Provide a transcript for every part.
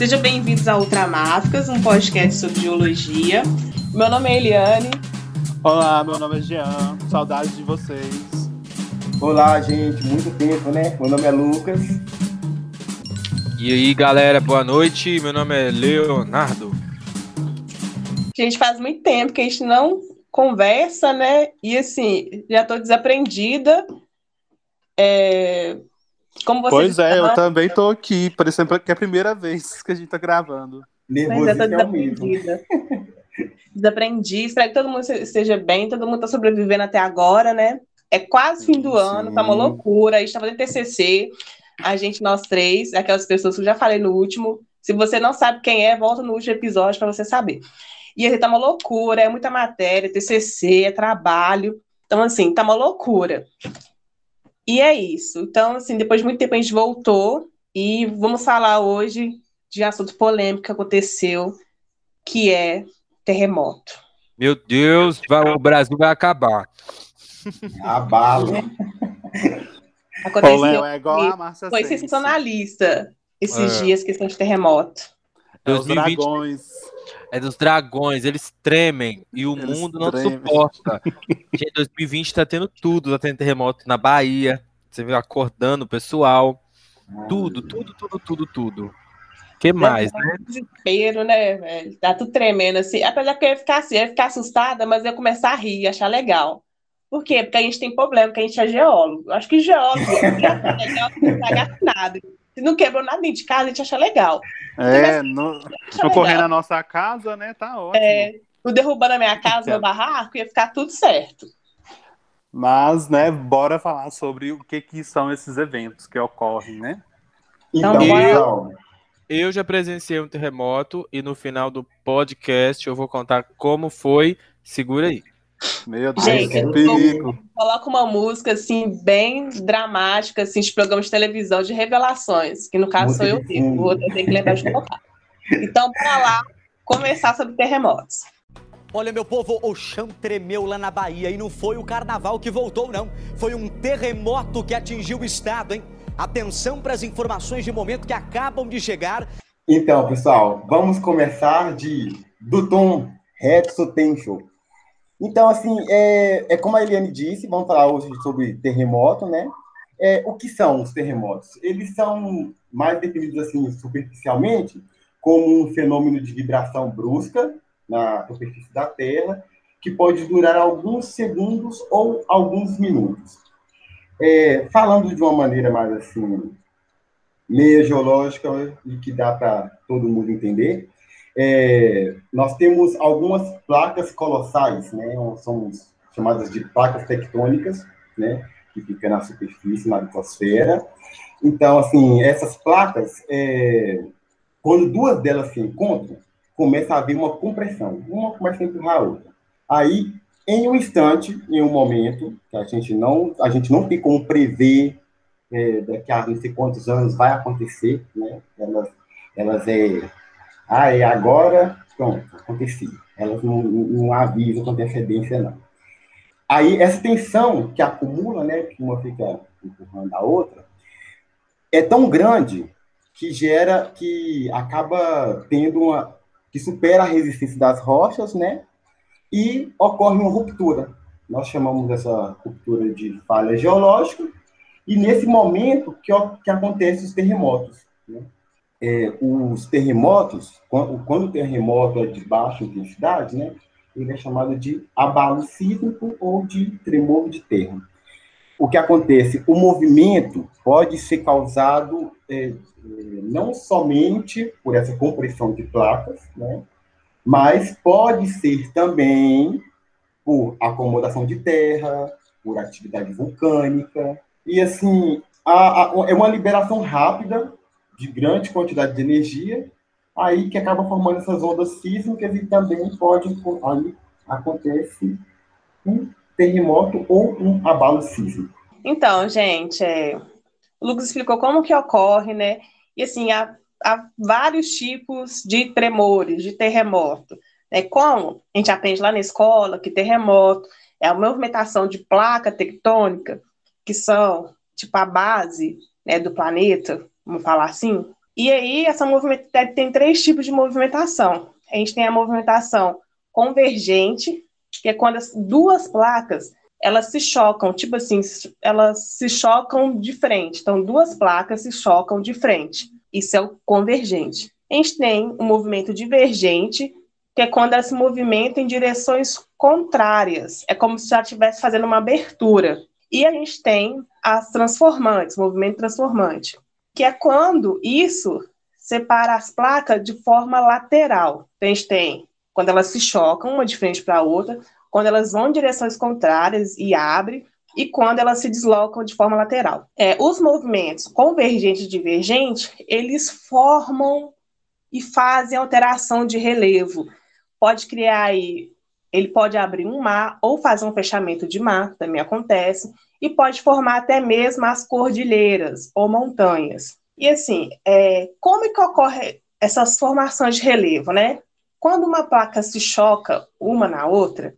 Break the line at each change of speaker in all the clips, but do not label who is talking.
Sejam bem-vindos a Ultramáficas, um podcast sobre geologia. Meu nome é Eliane.
Olá, meu nome é Jean. Saudades de vocês.
Olá, gente. Muito tempo, né? Meu nome é Lucas.
E aí, galera, boa noite. Meu nome é Leonardo.
Gente, faz muito tempo que a gente não conversa, né? E assim, já tô desaprendida. É... Como você
pois é, eu também tô aqui, parecendo que é a primeira vez que a gente tá gravando.
Eu tô desaprendida. Desaprendi, espero que todo mundo esteja bem, todo mundo tá sobrevivendo até agora, né? É quase fim do Sim. ano, tá uma loucura. A gente tá fazendo TCC, a gente, nós três, aquelas pessoas que eu já falei no último. Se você não sabe quem é, volta no último episódio para você saber. E aí tá uma loucura, é muita matéria, TCC, é trabalho. Então, assim, tá uma loucura. E é isso. Então, assim, depois de muito tempo a gente voltou e vamos falar hoje de assunto polêmico que aconteceu, que é terremoto.
Meu Deus, vai, o Brasil vai acabar.
Abalo.
Aconteceu. é igual a Márcia Foi sensacionalista esses é. dias, questão de terremoto.
É 2020, dragões.
É dos dragões, eles tremem e o eles mundo não tremem. suporta. Gente, 2020 tá tendo tudo, tá tendo terremoto na Bahia, você viu acordando o pessoal. Tudo, tudo, tudo, tudo, tudo. que mais, né?
Desespero, né, velho? Tá tudo tremendo assim. Apesar que eu ia ficar assim, eu ia ficar assustada, mas eu ia começar a rir, achar legal. Por quê? Porque a gente tem problema, porque a gente é geólogo. Eu acho que geólogo é legal não pagar nada. Se não quebrou nada dentro de casa, a gente acha legal.
É, não, não correr na nossa casa, né? Tá ótimo. É,
não derrubando a minha casa, meu barraco, ia ficar tudo certo.
Mas, né, bora falar sobre o que, que são esses eventos que ocorrem, né?
Então, eu, eu já presenciei um terremoto e no final do podcast eu vou contar como foi. Segura aí.
Meu Deus, Gente, que perigo.
Coloca uma música assim, bem dramática, assim, de programa de televisão de revelações, que no caso sou eu vivo, vou ter que lembrar de colocar. Então, para lá, começar sobre terremotos.
Olha, meu povo, o chão tremeu lá na Bahia e não foi o carnaval que voltou, não. Foi um terremoto que atingiu o estado, hein? Atenção para as informações de momento que acabam de chegar.
Então, pessoal, vamos começar de do tom Tencho. Então, assim, é, é como a Eliane disse, vamos falar hoje sobre terremoto, né? É, o que são os terremotos? Eles são mais definidos, assim, superficialmente, como um fenômeno de vibração brusca na superfície da Terra, que pode durar alguns segundos ou alguns minutos. É, falando de uma maneira mais, assim, meio geológica e que dá para todo mundo entender, é, nós temos algumas placas colossais, né? São chamadas de placas tectônicas, né? Que ficam na superfície, na litosfera. Então, assim, essas placas, é, quando duas delas se encontram, começa a haver uma compressão. Uma começa a empurrar a outra. Aí, em um instante, em um momento, que a gente não, a gente não tem como prever é, daqui a não sei quantos anos vai acontecer, né? Elas, elas é ah, é agora, pronto, aconteceu. Elas não, não avisam com antecedência, não. Aí, essa tensão que acumula, né, que uma fica empurrando a outra, é tão grande que gera, que acaba tendo uma, que supera a resistência das rochas, né, e ocorre uma ruptura. Nós chamamos essa ruptura de falha geológica, e nesse momento que, que acontecem os terremotos. Né? é, os terremotos, quando, quando o terremoto é de baixa intensidade, né, ele é chamado de abalo sísmico ou de tremor de terra. O que acontece? O movimento pode ser causado é não somente por essa compressão de placas, né, mas pode ser também por acomodação de terra, por atividade vulcânica, e assim, a, a, é uma liberação rápida de grande quantidade de energia, aí que acaba formando essas ondas sísmicas e também pode aí acontece um terremoto ou um abalo sísmico.
Então, gente, é, o Lucas explicou como que ocorre, né? E assim, há, há vários tipos de tremores, de terremoto. É como a gente aprende lá na escola que terremoto é a movimentação de placa tectônica, que são tipo a base né, do planeta, vamos falar assim, E aí, essa movimentação tem três tipos de movimentação. A gente tem a movimentação convergente, que é quando as duas placas elas se chocam, tipo assim, elas se chocam de frente. Então, duas placas se chocam de frente. Isso é o convergente. A gente tem o movimento divergente, que é quando elas se movimentam em direções contrárias. É como se ela estivesse fazendo uma abertura. E a gente tem as transformantes, movimento transformante, que é quando isso separa as placas de forma lateral. Então, a gente tem quando elas se chocam uma de frente para a outra, quando elas vão em direções contrárias e abrem, e quando elas se deslocam de forma lateral. É, os movimentos convergente e divergente, eles formam e fazem alteração de relevo. Pode criar aí, ele pode abrir um mar ou fazer um fechamento de mar, também acontece, e pode formar até mesmo as cordilheiras ou montanhas. E assim, é, como é que ocorre essas formações de relevo, né? Quando uma placa se choca uma na outra,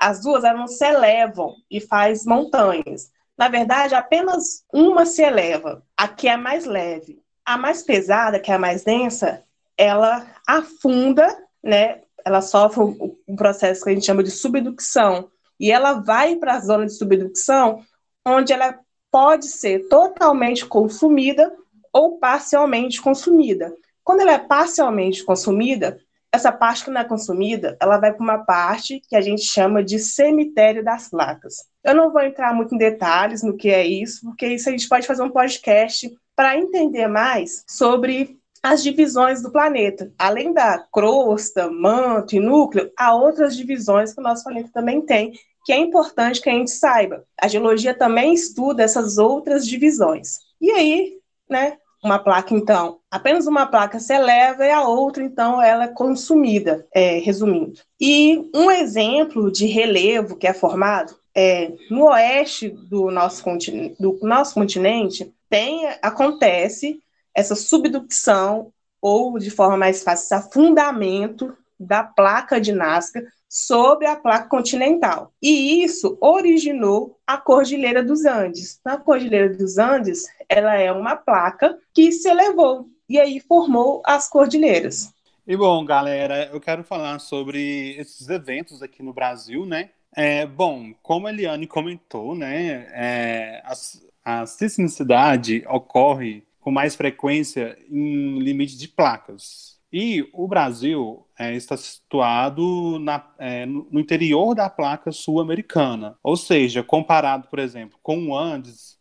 as duas elas se elevam e faz montanhas. Na verdade, apenas uma se eleva, a que é mais leve. A mais pesada, que é a mais densa, ela afunda, né? Ela sofre um processo que a gente chama de subducção. E ela vai para a zona de subducção, onde ela pode ser totalmente consumida ou parcialmente consumida. Quando ela é parcialmente consumida, essa parte que não é consumida, ela vai para uma parte que a gente chama de cemitério das placas. Eu não vou entrar muito em detalhes no que é isso, porque isso a gente pode fazer um podcast para entender mais sobre as divisões do planeta. Além da crosta, manto e núcleo, há outras divisões que o nosso planeta também tem, que é importante que a gente saiba. A geologia também estuda essas outras divisões. E aí, né, uma placa, então, apenas uma placa se eleva e a outra, então, ela é consumida, é, resumindo. E um exemplo de relevo que é formado é no oeste do nosso, continente, do nosso continente tem, acontece essa subducção ou, de forma mais fácil, esse afundamento da placa de Nazca sobre a placa continental. E isso originou a Cordilheira dos Andes. A Cordilheira dos Andes, ela é uma placa que se elevou e aí formou as cordilheiras.
E bom, galera, eu quero falar sobre esses eventos aqui no Brasil, né? É, bom, como a Eliane comentou, né, é, a, a sismicidade ocorre com mais frequência em limite de placas. E o Brasil é, está situado na, é, no interior da placa sul-americana. Ou seja, comparado, por exemplo, com o Andes,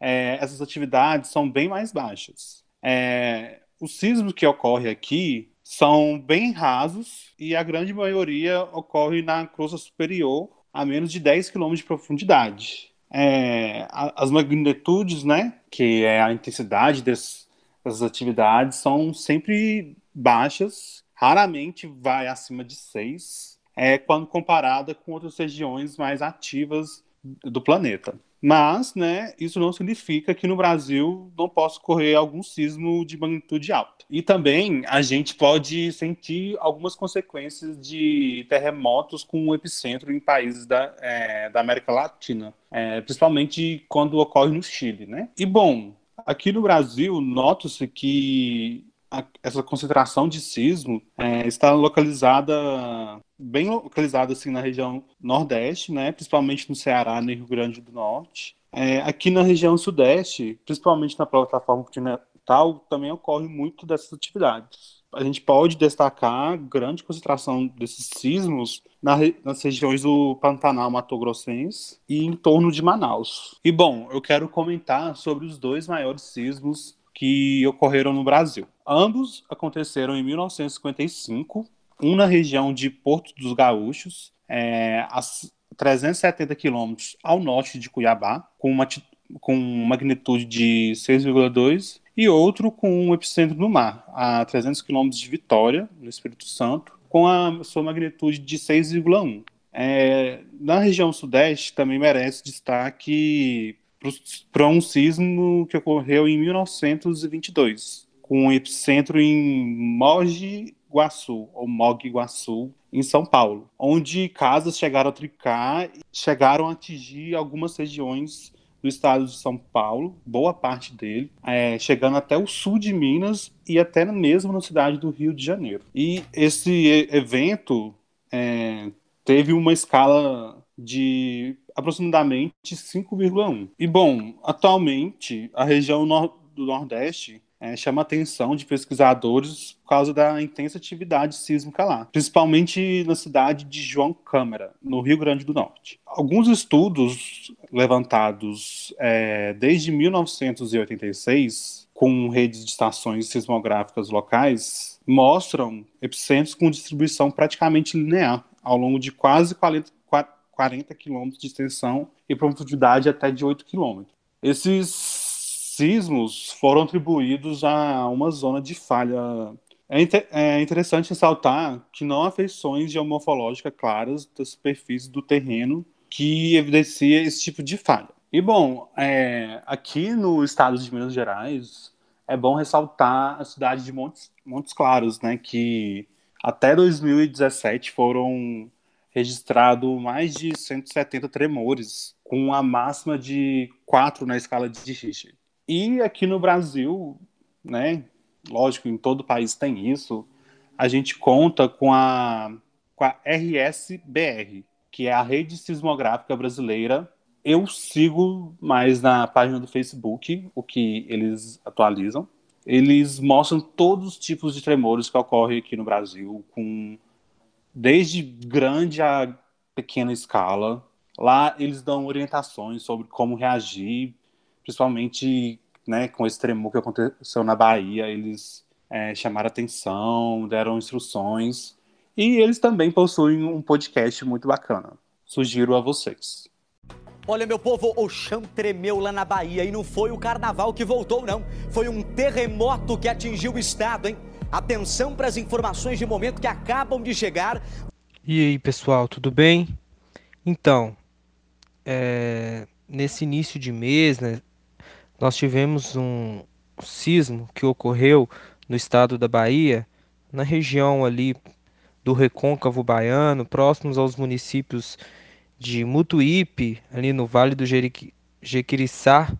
é, essas atividades são bem mais baixas. É, os sismos que ocorrem aqui são bem rasos e a grande maioria ocorre na crosta superior, a menos de 10 km de profundidade. É, as magnitudes, né, que é a intensidade dessas atividades, são sempre baixas, raramente vai acima de 6, é, quando comparada com outras regiões mais ativas do planeta. Mas, né, isso não significa que no Brasil não possa ocorrer algum sismo de magnitude alta. E também a gente pode sentir algumas consequências de terremotos com epicentro em países da, é, da América Latina, é, principalmente quando ocorre no Chile, né? E bom, aqui no Brasil, nota-se que a, essa concentração de sismo é, está localizada, bem localizada assim, na região nordeste, né, principalmente no Ceará e no Rio Grande do Norte. É, aqui na região sudeste, principalmente na plataforma continental, também ocorre muito dessas atividades. A gente pode destacar grande concentração desses sismos na, nas regiões do Pantanal Mato Grossense e em torno de Manaus. E bom, eu quero comentar sobre os dois maiores sismos que ocorreram no Brasil. Ambos aconteceram em 1955, um na região de Porto dos Gaúchos, é, a 370 quilômetros ao norte de Cuiabá, com uma com magnitude de 6,2 e outro com um epicentro no mar, a 300 quilômetros de Vitória, no Espírito Santo, com a sua magnitude de 6,1. É, na região sudeste também merece destaque para um sismo que ocorreu em 1922, com epicentro em Mogi Guaçu, ou Mogi Guaçu, em São Paulo, onde casas chegaram a tricar e chegaram a atingir algumas regiões do estado de São Paulo, boa parte dele, é, chegando até o sul de Minas e até mesmo na cidade do Rio de Janeiro. E esse evento é, teve uma escala de aproximadamente 5,1. E bom, atualmente a região nor do Nordeste é, chama a atenção de pesquisadores por causa da intensa atividade sísmica lá, principalmente na cidade de João Câmara, no Rio Grande do Norte. Alguns estudos levantados é, desde 1986, com redes de estações sismográficas locais, mostram epicentros com distribuição praticamente linear, ao longo de quase 40, 40 quilômetros de extensão e profundidade até de 8 quilômetros. Esses sismos foram atribuídos a uma zona de falha. É, inter é interessante ressaltar que não há feições geomorfológicas claras da superfície do terreno que evidencia esse tipo de falha. E bom, é, aqui no estado de Minas Gerais, é bom ressaltar a cidade de Montes, Montes Claros, né, que até 2017 foram registrados mais de 170 tremores, com a máxima de 4 na escala de Richter. E aqui no Brasil, né, lógico, em todo o país tem isso, a gente conta com a, com a RSBR, que é a Rede Sismográfica Brasileira. Eu sigo mais na página do Facebook, o que eles atualizam. Eles mostram todos os tipos de tremores que ocorrem aqui no Brasil, com desde grande a pequena escala. Lá eles dão orientações sobre como reagir principalmente né, com esse tremor que aconteceu na Bahia, eles é, chamaram atenção, deram instruções, e eles também possuem um podcast muito bacana. Sugiro a vocês.
Olha, meu povo, o chão tremeu lá na Bahia e não foi o carnaval que voltou, não. Foi um terremoto que atingiu o estado, hein? Atenção para as informações de momento que acabam de chegar.
E aí, pessoal, tudo bem? Então, é, nesse início de mês, né, nós tivemos um sismo que ocorreu no estado da Bahia, na região ali do Recôncavo Baiano, próximos aos municípios de Mutuípe, ali no Vale do Jequiriçá,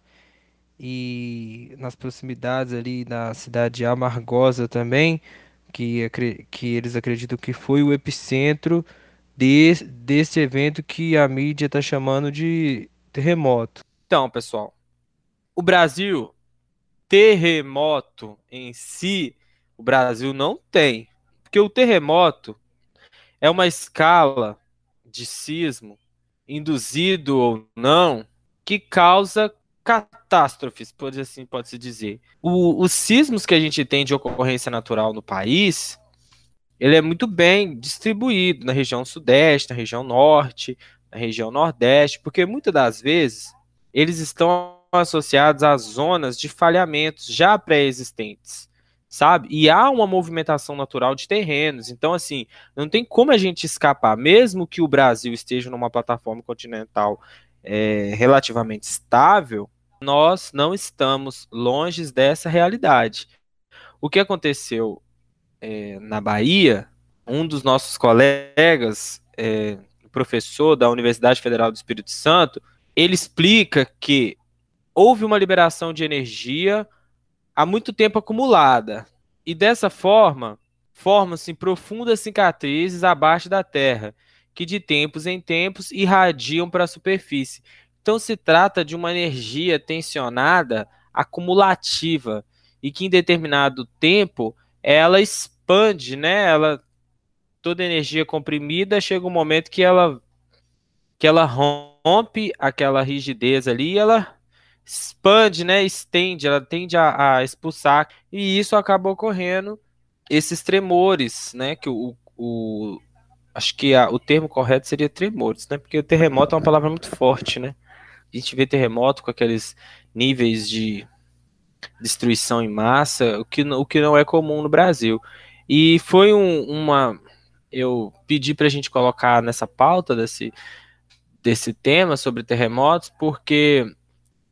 e nas proximidades ali da cidade de Amargosa também, que, que eles acreditam que foi o epicentro de, desse evento que a mídia está chamando de terremoto.
Então, pessoal, o Brasil, terremoto em si, o Brasil não tem. Porque o terremoto é uma escala de sismo, induzido ou não, que causa catástrofes, pode assim pode se dizer. O, os sismos que a gente tem de ocorrência natural no país, ele é muito bem distribuído na região sudeste, na região norte, na região nordeste, porque muitas das vezes eles estão associados a zonas de falhamentos já pré-existentes, sabe? E há uma movimentação natural de terrenos. Então, assim, não tem como a gente escapar, mesmo que o Brasil esteja numa plataforma continental é, relativamente estável, nós não estamos longe dessa realidade. O que aconteceu é, na Bahia, um dos nossos colegas, é, professor da Universidade Federal do Espírito Santo, ele explica que houve uma liberação de energia há muito tempo acumulada. E dessa forma, formam-se profundas cicatrizes abaixo da terra, que de tempos em tempos irradiam para a superfície. Então se trata de uma energia tensionada acumulativa e que em determinado tempo ela expande, né? Ela toda energia comprimida chega um momento que ela que ela rompe aquela rigidez ali e ela expande, né, estende, ela tende a, a, expulsar, e isso acaba ocorrendo esses tremores, né, que o, o acho que a, o termo correto seria tremores, né, porque o terremoto é uma palavra muito forte, né, a gente vê terremoto com aqueles níveis de destruição em massa, o que, o que não é comum no Brasil, e foi um, uma, eu pedi para a gente colocar nessa pauta desse, desse tema sobre terremotos, porque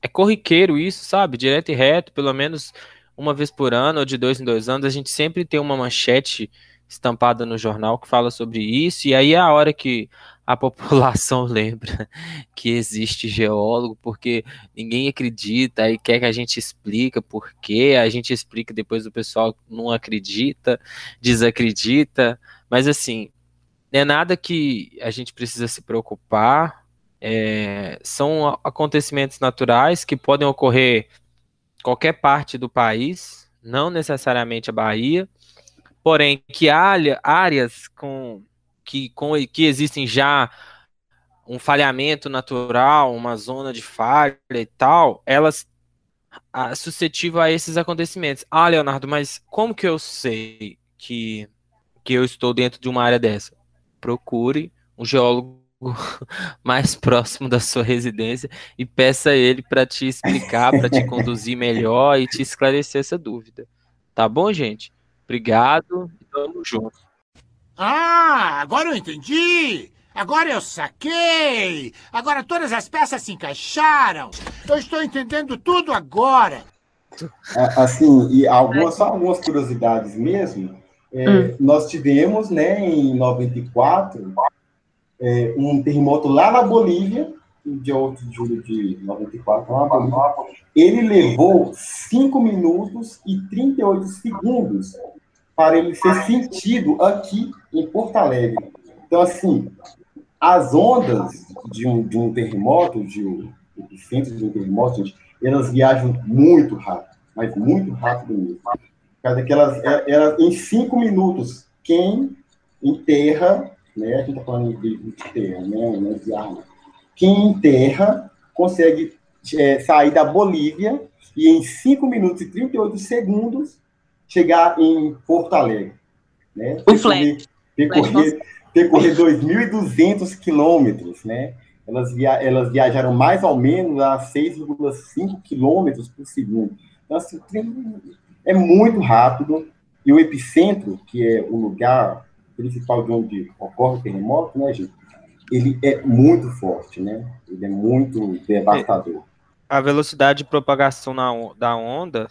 é corriqueiro isso, sabe? Direto e reto, pelo menos uma vez por ano ou de dois em dois anos, a gente sempre tem uma manchete estampada no jornal que fala sobre isso, e aí é a hora que a população lembra que existe geólogo, porque ninguém acredita e quer que a gente explica por quê, a gente explica depois o pessoal não acredita, desacredita, mas assim, não é nada que a gente precisa se preocupar, é, são acontecimentos naturais que podem ocorrer em qualquer parte do país, não necessariamente a Bahia, porém que áreas com que, com, que existem já um falhamento natural, uma zona de falha e tal, elas a, suscetível a esses acontecimentos. Ah, Leonardo, mas como que eu sei que, que eu estou dentro de uma área dessa? Procure um geólogo mais próximo da sua residência e peça ele para te explicar, para te conduzir melhor e te esclarecer essa dúvida. Tá bom, gente? Obrigado e tamo junto.
Ah, agora eu entendi! Agora eu saquei! Agora todas as peças se encaixaram! Eu estou entendendo tudo agora!
É, assim, e algumas, só algumas curiosidades mesmo. É, hum. Nós tivemos, né, em 94, é, um terremoto lá na Bolívia, no dia 8 de julho de 94, lá na Bolívia. Ele levou 5 minutos e 38 segundos para ele ser sentido aqui em Porto Alegre. Então, assim, as ondas de um, de um terremoto, de um, centro de um terremoto, elas viajam muito rápido, mas muito rápido mesmo. Cada que elas, é, elas, em cinco minutos, quem enterra, né, a gente está falando de, terra, né, né, de arma, quem enterra consegue é, sair da Bolívia e em 5 minutos e 38 segundos chegar em Porto Alegre. Né?
O flash.
Percorrer, percorrer 2.200 quilômetros, né? Elas, via, elas viajaram mais ou menos a 6,5 quilômetros por segundo. Então, assim, é muito rápido. E o epicentro, que é o lugar principal de onde ocorre o terremoto, né, gente? Ele é muito forte, né? Ele é muito devastador.
A velocidade de propagação na, da onda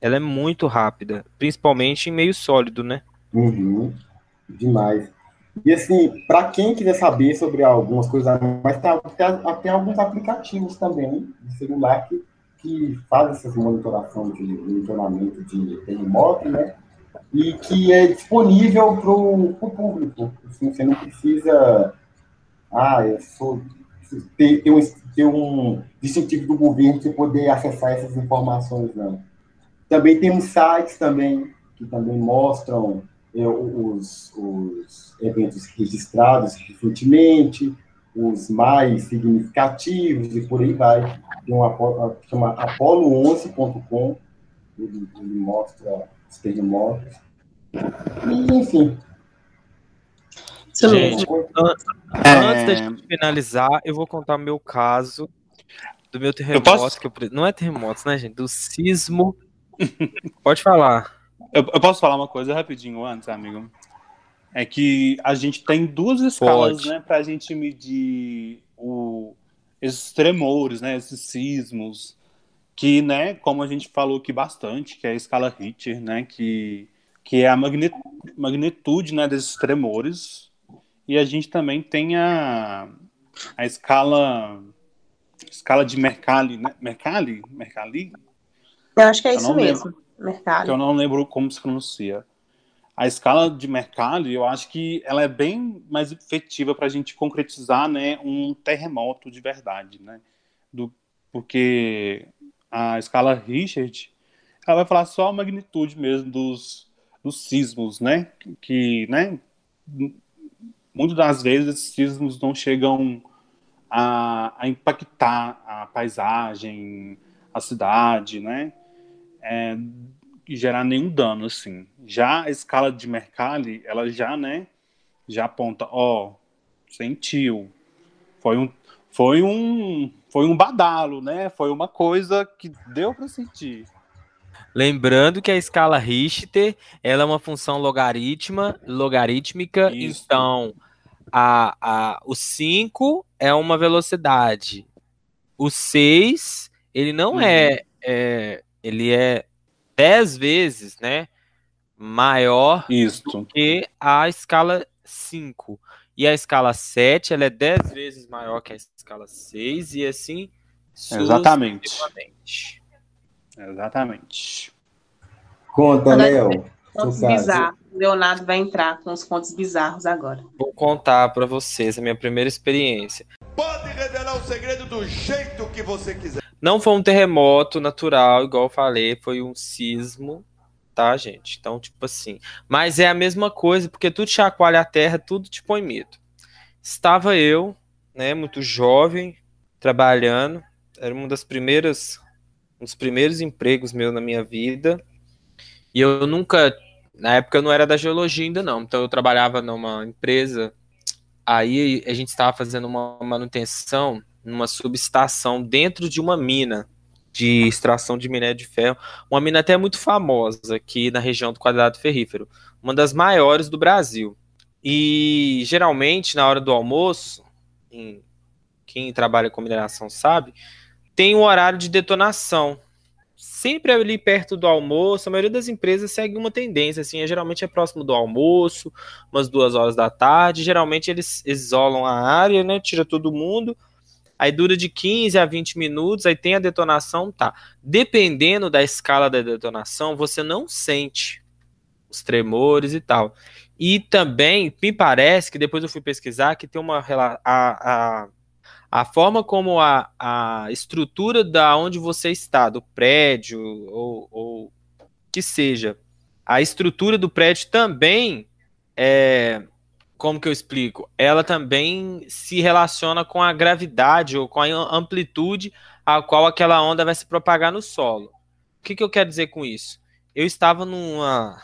ela é muito rápida, principalmente em meio sólido, né?
Uhum. Demais. E assim, para quem quiser saber sobre algumas coisas, mas tem, tem, alguns aplicativos também de celular que, que fazem essas monitorações de monitoramento de terremoto, né? E que é disponível para o público. Assim, você não precisa. Ah, eu sou. Ter, ter, um, ter um distintivo do governo para poder acessar essas informações, não. Também temos sites também que também mostram é, os, os, eventos registrados recentemente, os mais significativos e por aí vai. Tem um que chama apolo11.com, ele, ele mostra os terremotos. E, enfim.
Gente, é... antes da gente finalizar, eu vou contar o meu caso do meu terremoto. Eu posso... eu, não é terremoto, né, gente? Do sismo Pode falar.
Eu, eu, posso falar uma coisa rapidinho antes, amigo? É que a gente tem duas escalas, Pode. né, pra gente medir o, esses tremores, né, esses sismos, que, né, como a gente falou aqui bastante, que é a escala Richter, né, que, que é a magnitude, né, desses tremores, e a gente também tem a, a escala escala de Mercalli, né? Mercalli? Mercalli?
Eu acho que é isso mesmo,
Mercalli. Eu não lembro como se pronuncia. A escala de Mercalli, eu acho que ela é bem mais efetiva para a gente concretizar né, um terremoto de verdade, né? Do, porque a escala Richard, ela vai falar só a magnitude mesmo dos, dos sismos, né? Que, né? Muitas das vezes esses sismos não chegam a, a impactar a paisagem, a cidade, né? É, gerar nenhum dano, assim. Já a escala de Mercalli, ela já, né, já aponta, ó, sentiu. Foi um, foi um, foi um badalo, né? Foi uma coisa que deu para sentir.
Lembrando que a escala Richter, ela é uma função logaritma, logarítmica, Isso. então a, a, o 5 é uma velocidade. O 6, ele não uhum. é, é ele é 10 vezes, né, maior
Isto.
do que a escala 5. E a escala 7, ela é 10 vezes maior que a escala 6 e assim
Exatamente. Exatamente.
Conta, Léo.
Contos bizarros. Leonardo vai entrar com os contos bizarros agora.
Vou contar para vocês a minha primeira experiência.
Pode revelar o segredo do jeito que você quiser.
Não foi um terremoto natural, igual eu falei, foi um sismo, tá, gente? Então, tipo assim. Mas é a mesma coisa, porque tudo chacoalha a terra, tudo te põe medo. Estava eu, né, muito jovem, trabalhando, era uma das primeiras, um dos primeiros empregos meu na minha vida. E eu nunca, na época eu não era da geologia ainda não, então eu trabalhava numa empresa. Aí a gente estava fazendo uma manutenção numa subestação dentro de uma mina de extração de minério de ferro, uma mina até muito famosa aqui na região do Quadrado Ferrífero, uma das maiores do Brasil. E geralmente na hora do almoço, em, quem trabalha com mineração sabe, tem um horário de detonação. Sempre ali perto do almoço, a maioria das empresas segue uma tendência, assim, é, geralmente é próximo do almoço, umas duas horas da tarde, geralmente eles isolam a área, né, tira todo mundo, aí dura de 15 a 20 minutos, aí tem a detonação, tá. Dependendo da escala da detonação, você não sente os tremores e tal. E também, me parece que depois eu fui pesquisar que tem uma a, a a forma como a, a estrutura da onde você está, do prédio, ou, ou que seja, a estrutura do prédio também é, como que eu explico? Ela também se relaciona com a gravidade ou com a amplitude a qual aquela onda vai se propagar no solo. O que, que eu quero dizer com isso? Eu estava numa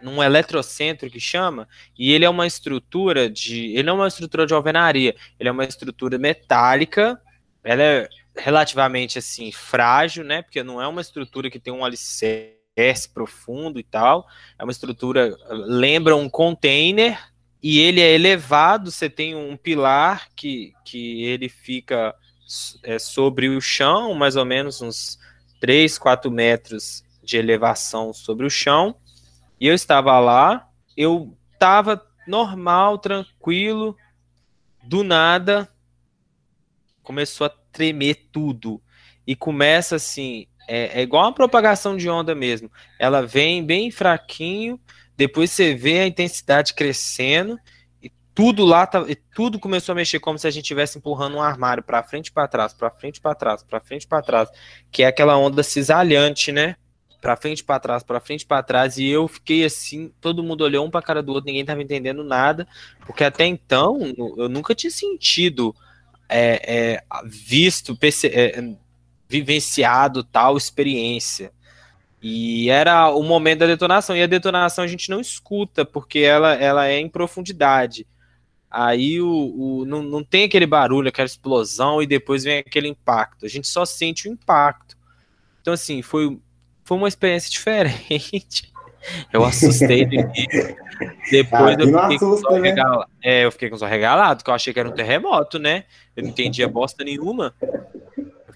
num eletrocentro que chama, e ele é uma estrutura de. Ele não é uma estrutura de alvenaria, ele é uma estrutura metálica, ela é relativamente assim, frágil, né? Porque não é uma estrutura que tem um alicerce profundo e tal. É uma estrutura, lembra um container, e ele é elevado, você tem um pilar que, que ele fica é, sobre o chão, mais ou menos uns 3, 4 metros de elevação sobre o chão e eu estava lá, eu estava normal, tranquilo, do nada começou a tremer tudo. E começa assim, é, é, igual uma propagação de onda mesmo. Ela vem bem fraquinho, depois você vê a intensidade crescendo e tudo lá tá, tudo começou a mexer como se a gente estivesse empurrando um armário para frente, para trás, para frente, para trás, para frente, para trás, que é aquela onda cisalhante, né? para frente, para trás, para frente, para trás, e eu fiquei assim, todo mundo olhou um para cara do outro, ninguém tava entendendo nada, porque até então eu nunca tinha sentido, é, é, visto, é, vivenciado tal experiência. E era o momento da detonação, e a detonação a gente não escuta, porque ela, ela é em profundidade. Aí o, o não, não tem aquele barulho, aquela explosão, e depois vem aquele impacto. A gente só sente o impacto. Então, assim, foi foi uma experiência diferente. Eu assustei de Depois ah, eu, fiquei assusta, né? é, eu fiquei com os olhos regalados, porque eu achei que era um terremoto, né? Eu não entendia bosta nenhuma.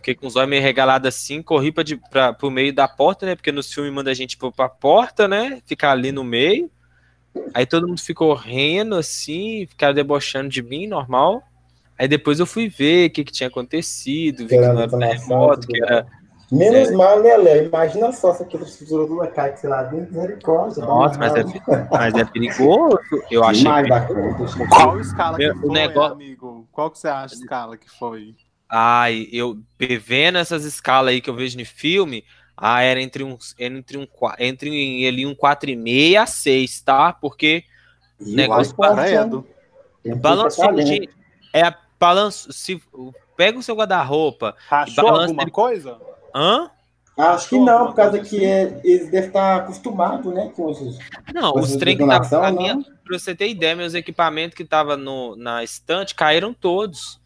Fiquei com os olhos meio regalados assim, corri para pra, pro meio da porta, né? Porque nos filmes manda a gente pra porta, né? Ficar ali no meio. Aí todo mundo ficou rindo assim, ficaram debochando de mim, normal. Aí depois eu fui ver o que, que tinha acontecido, vi que não era terremoto, que era
Menos é. mal, né, Léo? Imagina só se aquela estrutura do cai sei lá dentro, misericórdia.
Nossa, mas é, mas é perigoso. Eu achei.
Mais Qual escala que foi, negócio... amigo? Qual que você acha a escala que foi?
Ai, eu vendo essas escalas aí que eu vejo no filme, ah, era entre um, entre um, entre ali um 4,5 a 6, tá? Porque
e negócio parado.
Balançou, gente. É balanço. Se, pega o seu guarda-roupa.
Rachou alguma ele, coisa?
Hã?
Acho que não, por causa que é, eles devem estar acostumados, né, com os.
Não, com os trem que tava, minha, pra você ter ideia, meus equipamentos que estavam na estante caíram todos.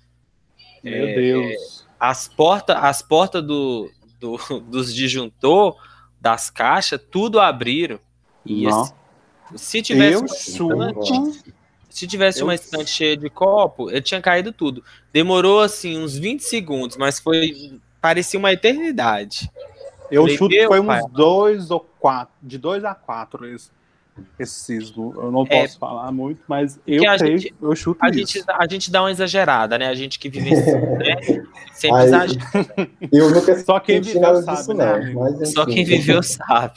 Meu é, Deus.
As portas as porta do, do, dos disjuntor, das caixas, tudo abriram. E assim, se tivesse
uma estante,
se tivesse Eu... uma estante cheia de copo, ele tinha caído tudo. Demorou assim uns 20 segundos, mas foi parecia uma eternidade.
Eu Falei, chuto que foi pai. uns dois ou quatro, de dois a quatro isso. Esse sismo. Eu não posso é, falar muito, mas eu creio, gente, eu chuto
a
isso.
Gente, a gente dá uma exagerada, né? A gente que vive né? sempre
Aí,
exagera.
Eu nunca
Só quem viveu sabe,
disso,
né?
não. Mas,
Só quem viveu sabe.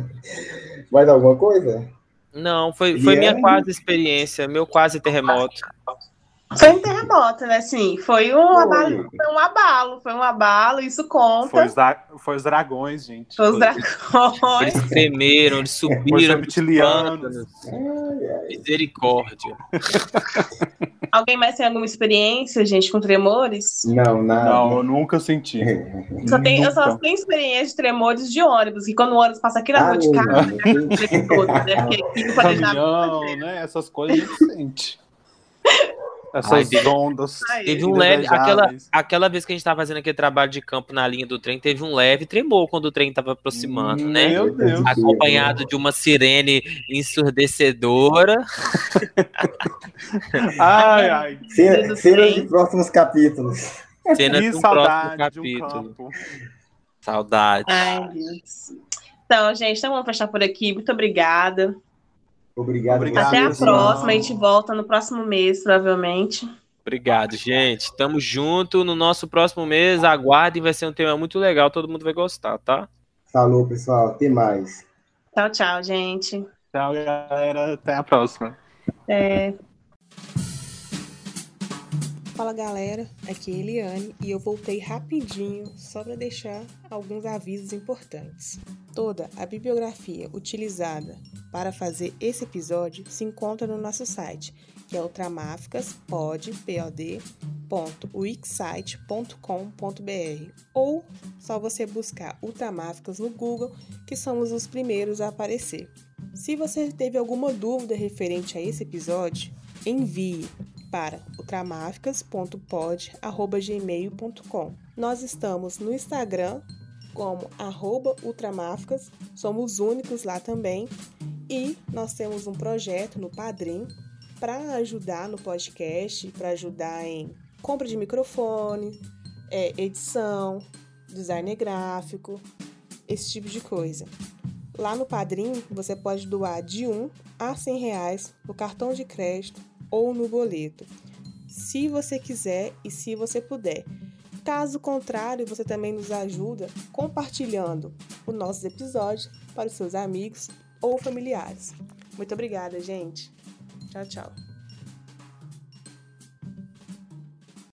Mais alguma coisa?
Não, foi, foi minha quase experiência, meu quase terremoto.
Foi um terremoto, né? Sim, foi um, foi. Abalo, foi um abalo, foi um abalo, isso conta.
Foi os, foi os dragões, gente.
Foi os dragões.
Eles tremeram, eles subiram.
Foi
Misericórdia.
Alguém mais tem alguma experiência, gente, com tremores?
Não, nada.
Não, eu nunca senti.
Só tem, eu só tenho experiência de tremores de ônibus, e quando o ônibus passa aqui na rua de casa, né? Né? Porque aqui
Caminhão, né? Essas coisas a gente sente. Essas Ai, ondas.
Teve um leve. Aquela, aquela vez que a gente estava fazendo aquele trabalho de campo na linha do trem, teve um leve tremor quando o trem estava aproximando, né?
Meu Deus.
Acompanhado de uma sirene ensurdecedora.
ai, ai.
Cenas cena de próximos capítulos.
Cena de um próximo capítulo. Um saudade.
Ai, Deus. Então, gente, então vamos fechar por aqui. Muito obrigada.
Obrigado.
Obrigado
Até a próxima. A gente volta no próximo mês, provavelmente.
Obrigado, gente. Tamo junto. No nosso próximo mês, aguardem. Vai ser um tema muito legal. Todo mundo vai gostar, tá?
Falou, pessoal. Até mais.
Tchau, tchau, gente.
Tchau, galera. Até a próxima.
É...
Fala galera, aqui é Eliane e eu voltei rapidinho só para deixar alguns avisos importantes. Toda a bibliografia utilizada para fazer esse episódio se encontra no nosso site, que é ultramáficas.pod.wixsite.com.br ou só você buscar Ultramáficas no Google, que somos os primeiros a aparecer. Se você teve alguma dúvida referente a esse episódio, envie para ultramáficas.pod.gmail.com. Nós estamos no Instagram como arroba ultramáficas, somos únicos lá também e nós temos um projeto no Padrim para ajudar no podcast, para ajudar em compra de microfone, é, edição, design gráfico, esse tipo de coisa. Lá no Padrim você pode doar de 1 a 100 reais no cartão de crédito ou no boleto, se você quiser e se você puder. Caso contrário, você também nos ajuda compartilhando os nossos episódios para os seus amigos ou familiares. Muito obrigada, gente. Tchau, tchau.